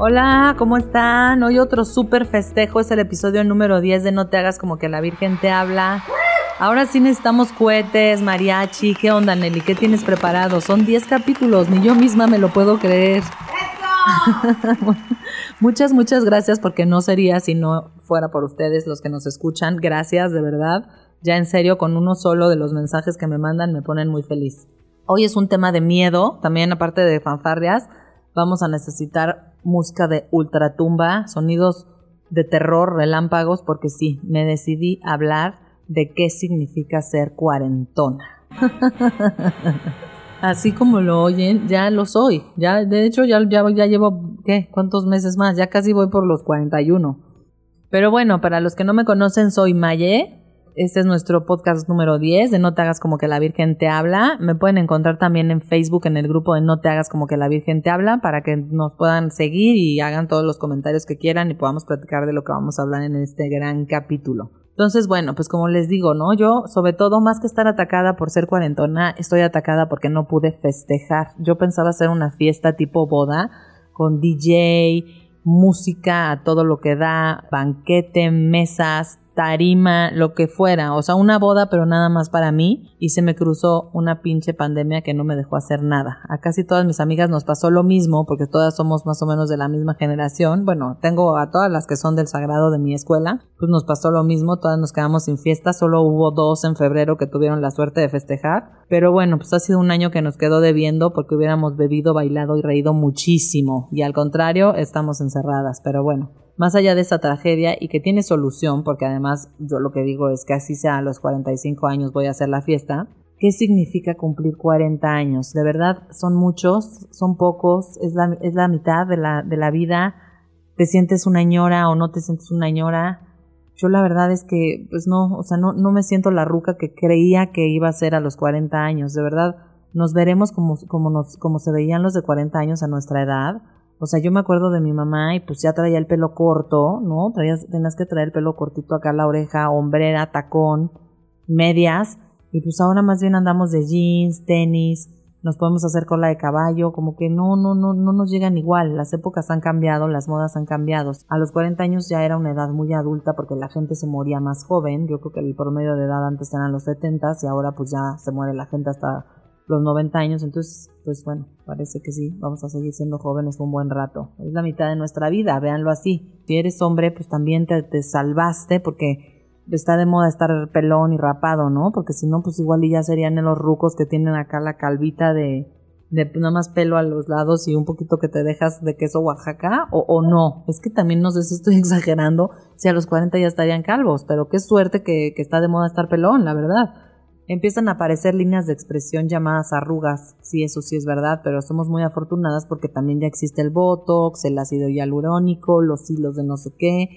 Hola, ¿cómo están? Hoy otro súper festejo, es el episodio número 10 de No te hagas como que la Virgen te habla. Ahora sí necesitamos cohetes, mariachi, ¿qué onda Nelly? ¿Qué tienes preparado? Son 10 capítulos, ni yo misma me lo puedo creer. muchas, muchas gracias porque no sería si no fuera por ustedes los que nos escuchan. Gracias, de verdad. Ya en serio, con uno solo de los mensajes que me mandan me ponen muy feliz. Hoy es un tema de miedo, también aparte de fanfarrias, vamos a necesitar música de ultratumba, sonidos de terror, relámpagos, porque sí, me decidí hablar de qué significa ser cuarentona. Así como lo oyen, ya lo soy. Ya, de hecho, ya, ya, ya llevo, ¿qué? ¿Cuántos meses más? Ya casi voy por los 41. Pero bueno, para los que no me conocen, soy Maye. Este es nuestro podcast número 10 de No te hagas como que la Virgen te habla. Me pueden encontrar también en Facebook en el grupo de No te hagas como que la Virgen te habla para que nos puedan seguir y hagan todos los comentarios que quieran y podamos platicar de lo que vamos a hablar en este gran capítulo. Entonces, bueno, pues como les digo, ¿no? Yo, sobre todo, más que estar atacada por ser cuarentona, estoy atacada porque no pude festejar. Yo pensaba hacer una fiesta tipo boda con DJ, música a todo lo que da, banquete, mesas, tarima, lo que fuera, o sea, una boda, pero nada más para mí, y se me cruzó una pinche pandemia que no me dejó hacer nada. A casi todas mis amigas nos pasó lo mismo, porque todas somos más o menos de la misma generación. Bueno, tengo a todas las que son del sagrado de mi escuela, pues nos pasó lo mismo, todas nos quedamos sin fiesta, solo hubo dos en febrero que tuvieron la suerte de festejar, pero bueno, pues ha sido un año que nos quedó debiendo porque hubiéramos bebido, bailado y reído muchísimo, y al contrario, estamos encerradas, pero bueno más allá de esa tragedia y que tiene solución, porque además yo lo que digo es que así sea a los 45 años voy a hacer la fiesta, ¿qué significa cumplir 40 años? De verdad, son muchos, son pocos, es la, es la mitad de la, de la vida, te sientes una ñora o no te sientes una ñora. Yo la verdad es que, pues no, o sea, no, no me siento la ruca que creía que iba a ser a los 40 años, de verdad, nos veremos como, como, nos, como se veían los de 40 años a nuestra edad o sea, yo me acuerdo de mi mamá y pues ya traía el pelo corto, ¿no? Traías, tenías que traer el pelo cortito acá a la oreja, hombrera, tacón, medias. Y pues ahora más bien andamos de jeans, tenis, nos podemos hacer cola de caballo, como que no, no, no, no nos llegan igual. Las épocas han cambiado, las modas han cambiado. A los 40 años ya era una edad muy adulta porque la gente se moría más joven. Yo creo que el promedio de edad antes eran los 70 y ahora pues ya se muere la gente hasta los 90 años, entonces, pues bueno, parece que sí, vamos a seguir siendo jóvenes un buen rato. Es la mitad de nuestra vida, véanlo así. Si eres hombre, pues también te, te salvaste porque está de moda estar pelón y rapado, ¿no? Porque si no, pues igual ya serían los rucos que tienen acá la calvita de, de nada más pelo a los lados y un poquito que te dejas de queso Oaxaca, o, o no. Es que también no sé si estoy exagerando, si a los 40 ya estarían calvos, pero qué suerte que, que está de moda estar pelón, la verdad empiezan a aparecer líneas de expresión llamadas arrugas. Sí, eso sí es verdad, pero somos muy afortunadas porque también ya existe el Botox, el ácido hialurónico, los hilos de no sé qué.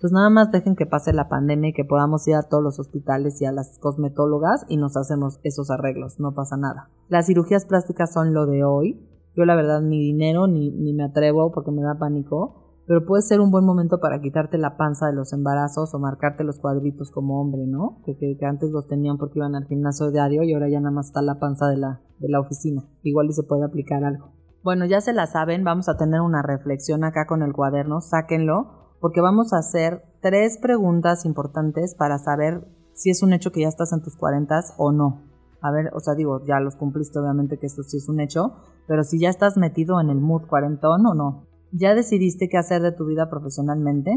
Pues nada más dejen que pase la pandemia y que podamos ir a todos los hospitales y a las cosmetólogas y nos hacemos esos arreglos, no pasa nada. Las cirugías plásticas son lo de hoy. Yo la verdad ni dinero ni, ni me atrevo porque me da pánico pero puede ser un buen momento para quitarte la panza de los embarazos o marcarte los cuadritos como hombre, ¿no? Que, antes los tenían porque iban al gimnasio diario y ahora ya nada más está la panza de la, de la oficina. Igual y se puede aplicar algo. Bueno, ya se la saben, vamos a tener una reflexión acá con el cuaderno, sáquenlo, porque vamos a hacer tres preguntas importantes para saber si es un hecho que ya estás en tus cuarentas o no. A ver, o sea, digo, ya los cumpliste, obviamente que esto sí es un hecho, pero si ya estás metido en el mood cuarentón o no. ¿Ya decidiste qué hacer de tu vida profesionalmente?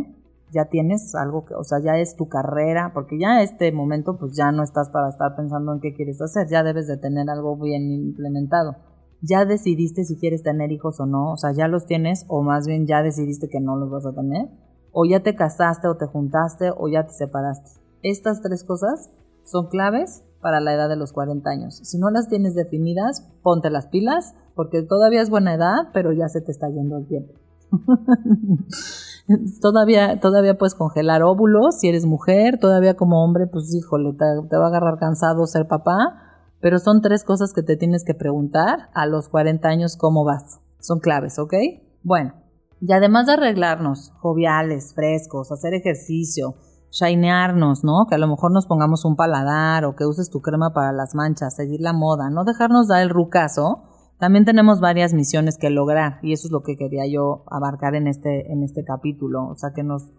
¿Ya tienes algo que, o sea, ya es tu carrera? Porque ya en este momento pues ya no estás para estar pensando en qué quieres hacer, ya debes de tener algo bien implementado. ¿Ya decidiste si quieres tener hijos o no? O sea, ¿ya los tienes o más bien ya decidiste que no los vas a tener? ¿O ya te casaste o te juntaste o ya te separaste? Estas tres cosas son claves para la edad de los 40 años. Si no las tienes definidas, ponte las pilas, porque todavía es buena edad, pero ya se te está yendo el tiempo. todavía, todavía puedes congelar óvulos si eres mujer, todavía como hombre, pues híjole, te, va a agarrar cansado ser papá, pero son tres cosas que te tienes que preguntar a los 40 años cómo vas. Son claves, ¿ok? Bueno, y además de arreglarnos, joviales, frescos, hacer ejercicio, shinearnos, ¿no? Que a lo mejor nos pongamos un paladar o que uses tu crema para las manchas, seguir la moda, no dejarnos dar el rucazo También tenemos varias misiones que lograr y eso es lo que quería yo abarcar en este, en este capítulo, o sea, que nos,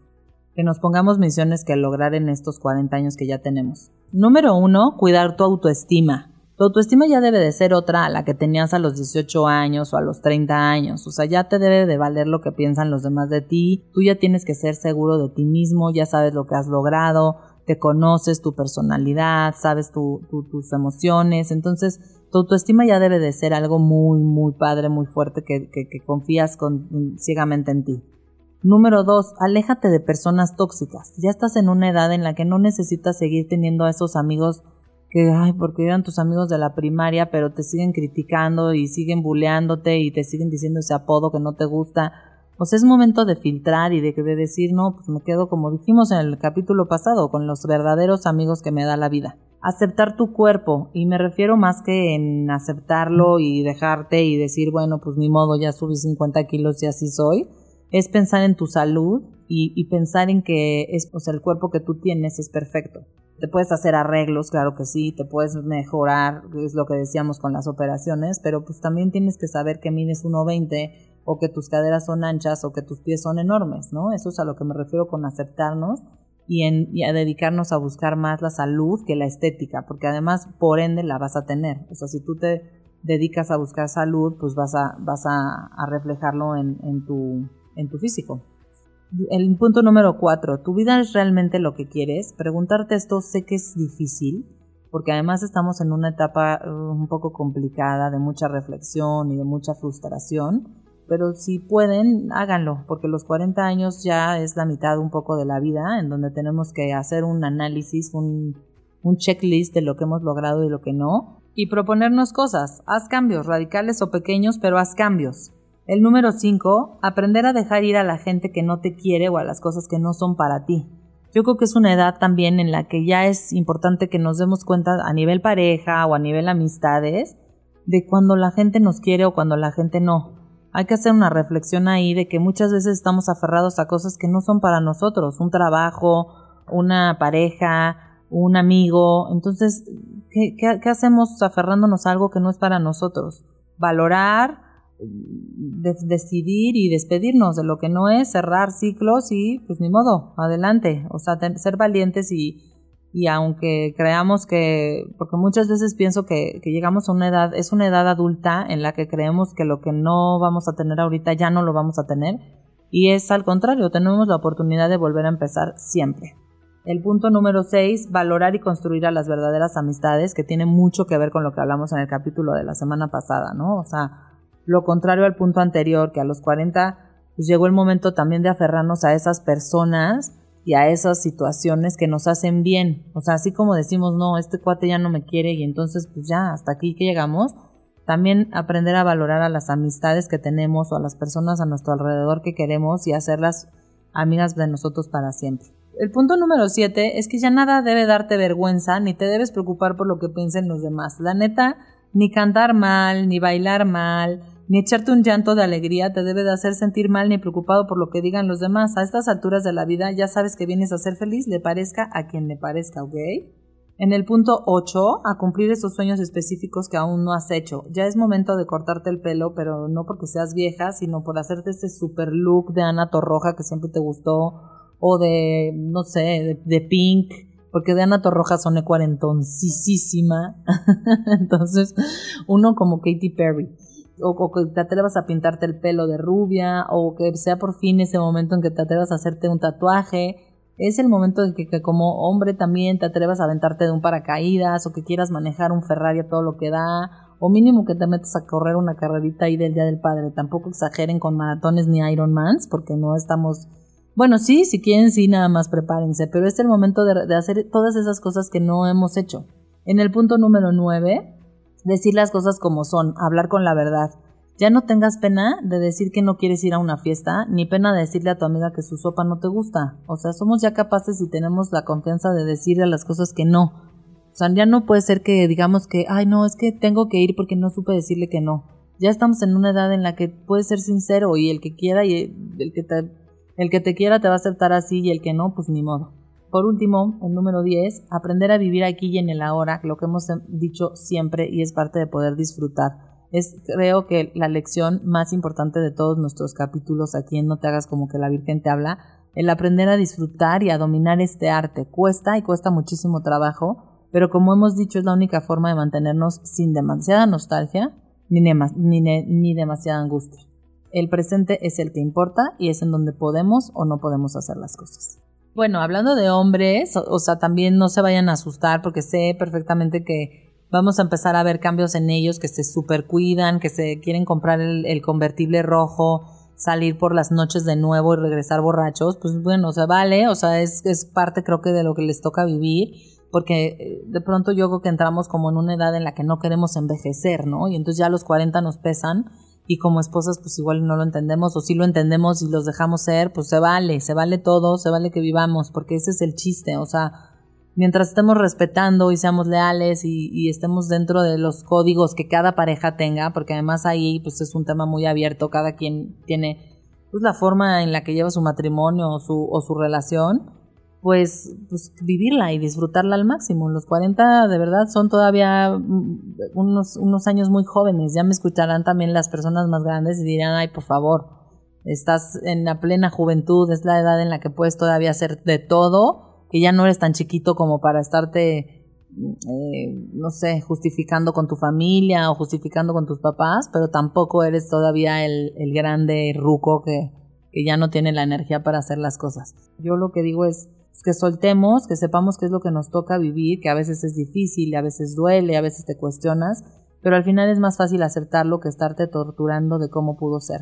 que nos pongamos misiones que lograr en estos 40 años que ya tenemos. Número uno, cuidar tu autoestima. Tu autoestima ya debe de ser otra a la que tenías a los 18 años o a los 30 años. O sea, ya te debe de valer lo que piensan los demás de ti. Tú ya tienes que ser seguro de ti mismo, ya sabes lo que has logrado, te conoces tu personalidad, sabes tus emociones. Entonces, tu autoestima ya debe de ser algo muy, muy padre, muy fuerte, que, confías con, ciegamente en ti. Número dos, aléjate de personas tóxicas. Ya estás en una edad en la que no necesitas seguir teniendo a esos amigos que, ay, porque eran tus amigos de la primaria, pero te siguen criticando y siguen buleándote y te siguen diciendo ese apodo que no te gusta. Pues es momento de filtrar y de, de decir, no, pues me quedo como dijimos en el capítulo pasado, con los verdaderos amigos que me da la vida. Aceptar tu cuerpo, y me refiero más que en aceptarlo y dejarte y decir, bueno, pues mi modo, ya subí 50 kilos y así soy, es pensar en tu salud y, y pensar en que es, o sea, el cuerpo que tú tienes es perfecto. Te puedes hacer arreglos, claro que sí, te puedes mejorar, es lo que decíamos con las operaciones, pero pues también tienes que saber que mides 1,20 o que tus caderas son anchas o que tus pies son enormes, ¿no? Eso es a lo que me refiero con aceptarnos y, en, a dedicarnos a buscar más la salud que la estética, porque además por ende la vas a tener. O sea, si tú te dedicas a buscar salud, pues vas a, vas a, a reflejarlo en, en, tu, en tu físico. El punto número cuatro, ¿tu vida es realmente lo que quieres? Preguntarte esto sé que es difícil, porque además estamos en una etapa uh, un poco complicada de mucha reflexión y de mucha frustración, pero si pueden, háganlo, porque los 40 años ya es la mitad un poco de la vida, en donde tenemos que hacer un análisis, un, un checklist de lo que hemos logrado y lo que no, y proponernos cosas. Haz cambios, radicales o pequeños, pero haz cambios. El número 5, aprender a dejar ir a la gente que no te quiere o a las cosas que no son para ti. Yo creo que es una edad también en la que ya es importante que nos demos cuenta a nivel pareja o a nivel amistades de cuando la gente nos quiere o cuando la gente no. Hay que hacer una reflexión ahí de que muchas veces estamos aferrados a cosas que no son para nosotros, un trabajo, una pareja, un amigo. Entonces, ¿qué, qué hacemos aferrándonos a algo que no es para nosotros? Valorar, de decidir y despedirnos de lo que no es, cerrar ciclos y pues ni modo, adelante, o sea, ser valientes y, y aunque creamos que, porque muchas veces pienso que, llegamos a una edad, es una edad adulta en la que creemos que lo que no vamos a tener ahorita ya no lo vamos a tener y es al contrario, tenemos la oportunidad de volver a empezar siempre. El punto número 6, valorar y construir a las verdaderas amistades, que tiene mucho que ver con lo que hablamos en el capítulo de la semana pasada, ¿no? O sea, lo contrario al punto anterior, que a los 40 pues llegó el momento también de aferrarnos a esas personas y a esas situaciones que nos hacen bien. O sea, así como decimos, no, este cuate ya no me quiere y entonces pues ya, hasta aquí que llegamos, también aprender a valorar a las amistades que tenemos o a las personas a nuestro alrededor que queremos y hacerlas amigas de nosotros para siempre. El punto número 7 es que ya nada debe darte vergüenza ni te debes preocupar por lo que piensen los demás. La neta, ni cantar mal, ni bailar mal, ni echarte un llanto de alegría te debe de hacer sentir mal ni preocupado por lo que digan los demás. A estas alturas de la vida ya sabes que vienes a ser feliz, le parezca a quien le parezca, ¿ok? En el punto 8, a cumplir esos sueños específicos que aún no has hecho. Ya es momento de cortarte el pelo, pero no porque seas vieja, sino por hacerte ese super look de Ana Torroja que siempre te gustó, o de, no sé, de, Pink, porque de Ana Torroja soné cuarentoncísima. Entonces, uno como Katy Perry o, que te atrevas a pintarte el pelo de rubia, o que sea por fin ese momento en que te atrevas a hacerte un tatuaje. Es el momento en que, como hombre también te atrevas a aventarte de un paracaídas, o que quieras manejar un Ferrari a todo lo que da, o mínimo que te metas a correr una carrerita ahí del Día del Padre. Tampoco exageren con maratones ni Ironmans, porque no estamos... Bueno, sí, si quieren, sí, nada más prepárense, pero es el momento de, de hacer todas esas cosas que no hemos hecho. En el punto número 9, decir las cosas como son, hablar con la verdad. Ya no tengas pena de decir que no quieres ir a una fiesta, ni pena de decirle a tu amiga que su sopa no te gusta. O sea, somos ya capaces y tenemos la confianza de decirle las cosas que no. O sea, ya no puede ser que digamos que, ay, no, es que tengo que ir porque no supe decirle que no. Ya estamos en una edad en la que puedes ser sincero y el que quiera y el que te, el que te quiera te va a aceptar así y el que no, pues ni modo. Por último, el número 10, aprender a vivir aquí y en el ahora, lo que hemos dicho siempre y es parte de poder disfrutar. es creo que la lección más importante de todos nuestros capítulos aquí en No te hagas como que la Virgen te habla, el aprender a disfrutar y a dominar este arte. Cuesta y cuesta muchísimo trabajo, pero como hemos dicho es la única forma de mantenernos sin demasiada nostalgia ni, ni, ni demasiada angustia. El presente es el que importa y es en donde podemos o no podemos hacer las cosas. Bueno, hablando de hombres, o, sea, también no se vayan a asustar porque sé perfectamente que vamos a empezar a ver cambios en ellos, que se super cuidan, que se quieren comprar el, convertible rojo, salir por las noches de nuevo y regresar borrachos, pues bueno, o sea, vale, o sea, es, es parte creo que de lo que les toca vivir, porque eh, de pronto yo creo que entramos como en una edad en la que no queremos envejecer, ¿no? Y entonces ya los 40 nos pesan y como esposas pues igual no lo entendemos o si lo entendemos y los dejamos ser, pues se vale, se vale todo, se vale que vivamos, porque ese es el chiste, o sea, mientras estemos respetando y seamos leales y, y, estemos dentro de los códigos que cada pareja tenga, porque además ahí pues es un tema muy abierto, cada quien tiene pues la forma en la que lleva su matrimonio o su, o su relación, pues, pues vivirla y disfrutarla al máximo. Los 40 de verdad son todavía mm, unos, unos años muy jóvenes. Ya me escucharán también las personas más grandes y dirán, ay, por favor, estás en la plena juventud, es la edad en la que puedes todavía hacer de todo, que ya no eres tan chiquito como para estarte, eh, no sé, justificando con tu familia o justificando con tus papás, pero tampoco eres todavía el, el grande ruco que, que ya no tiene la energía para hacer las cosas. Yo lo que digo es, que soltemos, que sepamos qué es lo que nos toca vivir, que a veces es difícil, a veces duele, a veces te cuestionas, pero al final es más fácil aceptarlo que estarte torturando de cómo pudo ser.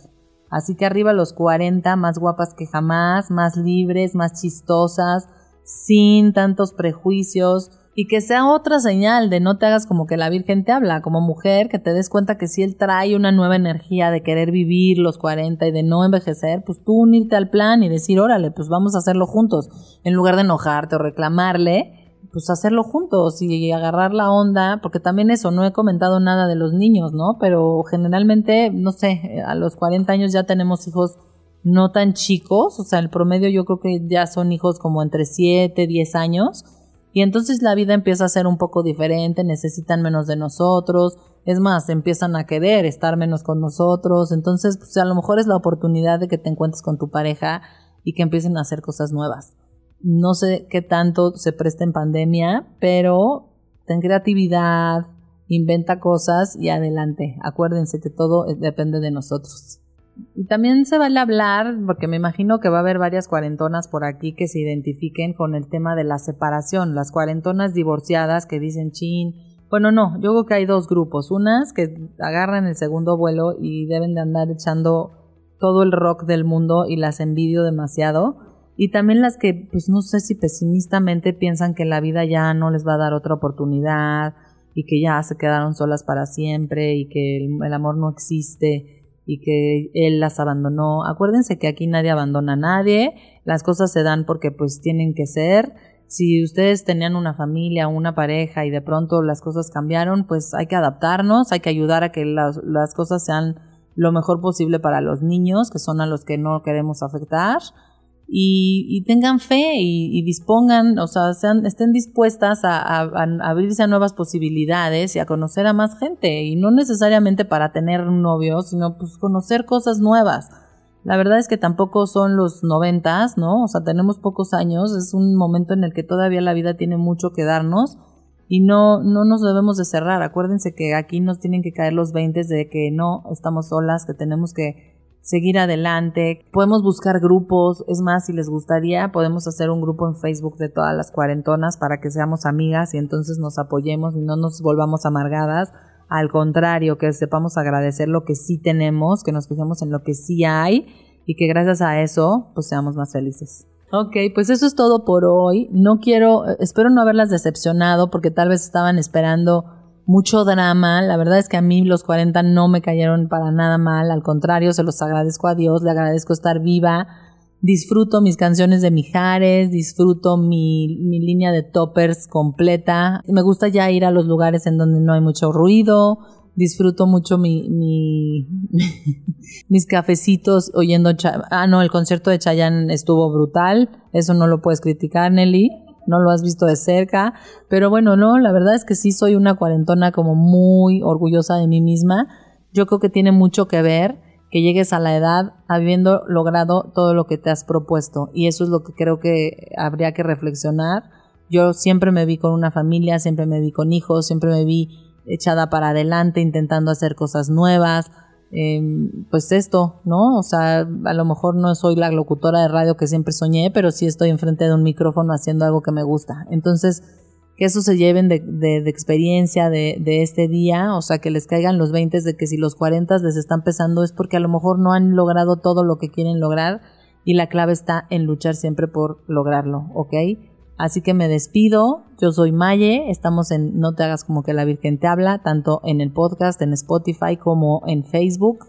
Así que arriba los 40, más guapas que jamás, más libres, más chistosas, sin tantos prejuicios, y que sea otra señal de no te hagas como que la Virgen te habla, como mujer, que te des cuenta que si Él trae una nueva energía de querer vivir los 40 y de no envejecer, pues tú unirte al plan y decir, órale, pues vamos a hacerlo juntos, en lugar de enojarte o reclamarle, pues hacerlo juntos y agarrar la onda, porque también eso, no he comentado nada de los niños, ¿no? Pero generalmente, no sé, a los 40 años ya tenemos hijos no tan chicos, o sea, el promedio yo creo que ya son hijos como entre 7, 10 años, y entonces la vida empieza a ser un poco diferente, necesitan menos de nosotros, es más, empiezan a querer estar menos con nosotros, entonces pues a lo mejor es la oportunidad de que te encuentres con tu pareja y que empiecen a hacer cosas nuevas. No sé qué tanto se presta en pandemia, pero ten creatividad, inventa cosas y adelante. Acuérdense que todo depende de nosotros. Y también se vale hablar, porque me imagino que va a haber varias cuarentonas por aquí que se identifiquen con el tema de la separación, las cuarentonas divorciadas que dicen chin. Bueno, no, yo creo que hay dos grupos, unas que agarran el segundo vuelo y deben de andar echando todo el rock del mundo y las envidio demasiado, y también las que, pues no sé si pesimistamente piensan que la vida ya no les va a dar otra oportunidad y que ya se quedaron solas para siempre y que el amor no existe y que él las abandonó. Acuérdense que aquí nadie abandona a nadie, las cosas se dan porque pues tienen que ser. Si ustedes tenían una familia, una pareja y de pronto las cosas cambiaron, pues hay que adaptarnos, hay que ayudar a que las, las cosas sean lo mejor posible para los niños, que son a los que no queremos afectar y, tengan fe y, dispongan, o sea, sean, estén dispuestas a, abrirse a nuevas posibilidades y a conocer a más gente, y no necesariamente para tener un novio, sino pues conocer cosas nuevas. La verdad es que tampoco son los noventas, ¿no? O sea, tenemos pocos años, es un momento en el que todavía la vida tiene mucho que darnos y no, no nos debemos de cerrar. Acuérdense que aquí nos tienen que caer los veintes de que no estamos solas, que tenemos que seguir adelante. Podemos buscar grupos, es más, si les gustaría, podemos hacer un grupo en Facebook de todas las cuarentonas para que seamos amigas y entonces nos apoyemos y no nos volvamos amargadas. Al contrario, que sepamos agradecer lo que sí tenemos, que nos fijemos en lo que sí hay y que gracias a eso, pues seamos más felices. Ok, pues eso es todo por hoy. No quiero, espero no haberlas decepcionado porque tal vez estaban esperando mucho drama. La verdad es que a mí los 40 no me cayeron para nada mal, al contrario, se los agradezco a Dios, le agradezco estar viva. Disfruto mis canciones de Mijares, disfruto mi, mi línea de toppers completa. Me gusta ya ir a los lugares en donde no hay mucho ruido. Disfruto mucho mi, mi mis cafecitos oyendo. ah, no, el concierto de Chayanne estuvo brutal. Eso no lo puedes criticar, Nelly no lo has visto de cerca, pero bueno, no, la verdad es que sí soy una cuarentona como muy orgullosa de mí misma yo creo que tiene mucho que ver que llegues a la edad habiendo logrado todo lo que te has propuesto. Y eso es lo que creo que habría que reflexionar. Yo siempre me vi con una familia, siempre me vi con hijos, siempre me vi echada para adelante, intentando hacer cosas nuevas. Em, pues esto, ¿no? O sea, a lo mejor no soy la locutora de radio que siempre soñé, pero sí estoy enfrente de un micrófono haciendo algo que me gusta. Entonces, que eso se lleven de, de, experiencia de, de, este día, o sea, que les caigan los 20 de que si los 40 les están pesando es porque a lo mejor no han logrado todo lo que quieren lograr y la clave está en luchar siempre por lograrlo, ¿ok? Así que me despido, yo soy Maye, estamos en No te hagas como que la Virgen te habla, tanto en el podcast, en Spotify como en Facebook.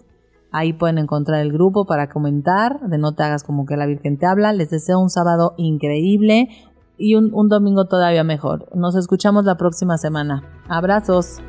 Ahí pueden encontrar el grupo para comentar de No te hagas como que la Virgen te habla. Les deseo un sábado increíble, y un, un domingo todavía mejor. Nos escuchamos la próxima semana. Abrazos.